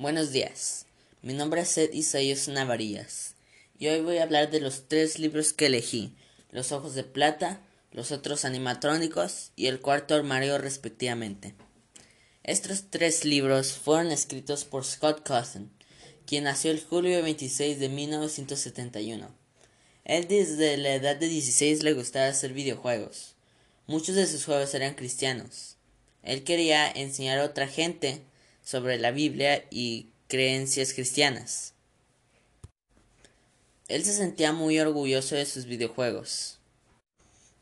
Buenos días, mi nombre es Seth Isaías Navarillas y hoy voy a hablar de los tres libros que elegí, Los Ojos de Plata, Los Otros Animatrónicos y El Cuarto Armario respectivamente. Estos tres libros fueron escritos por Scott Cousin, quien nació el julio 26 de 1971. Él desde la edad de 16 le gustaba hacer videojuegos. Muchos de sus juegos eran cristianos. Él quería enseñar a otra gente sobre la Biblia y creencias cristianas. Él se sentía muy orgulloso de sus videojuegos,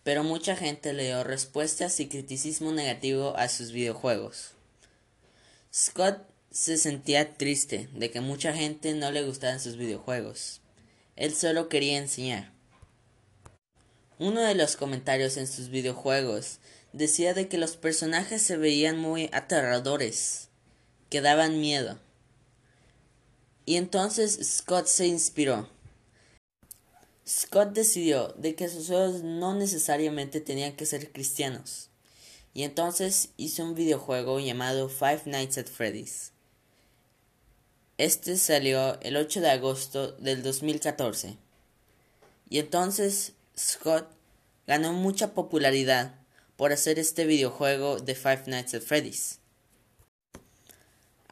pero mucha gente le dio respuestas y criticismo negativo a sus videojuegos. Scott se sentía triste de que mucha gente no le gustaran sus videojuegos. Él solo quería enseñar. Uno de los comentarios en sus videojuegos decía de que los personajes se veían muy aterradores que daban miedo. Y entonces Scott se inspiró. Scott decidió de que sus juegos no necesariamente tenían que ser cristianos. Y entonces hizo un videojuego llamado Five Nights at Freddy's. Este salió el 8 de agosto del 2014. Y entonces Scott ganó mucha popularidad por hacer este videojuego de Five Nights at Freddy's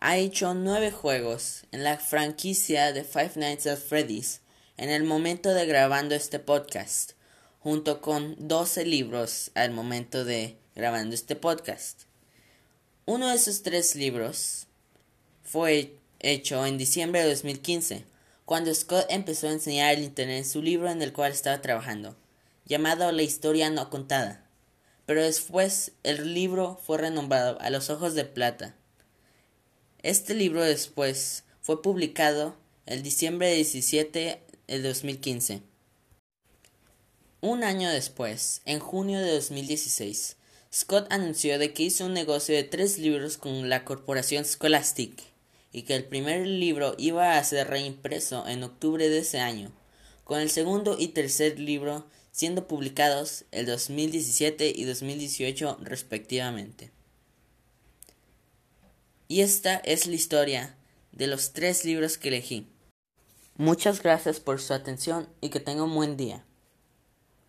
ha hecho nueve juegos en la franquicia de Five Nights at Freddy's en el momento de grabando este podcast, junto con 12 libros al momento de grabando este podcast. Uno de esos tres libros fue hecho en diciembre de 2015, cuando Scott empezó a enseñar el Internet su libro en el cual estaba trabajando, llamado La historia no contada. Pero después el libro fue renombrado A los ojos de plata este libro después fue publicado el diciembre 17 de 2015. Un año después, en junio de 2016, Scott anunció de que hizo un negocio de tres libros con la corporación Scholastic y que el primer libro iba a ser reimpreso en octubre de ese año, con el segundo y tercer libro siendo publicados el 2017 y 2018 respectivamente. Y esta es la historia de los tres libros que elegí. Muchas gracias por su atención y que tenga un buen día.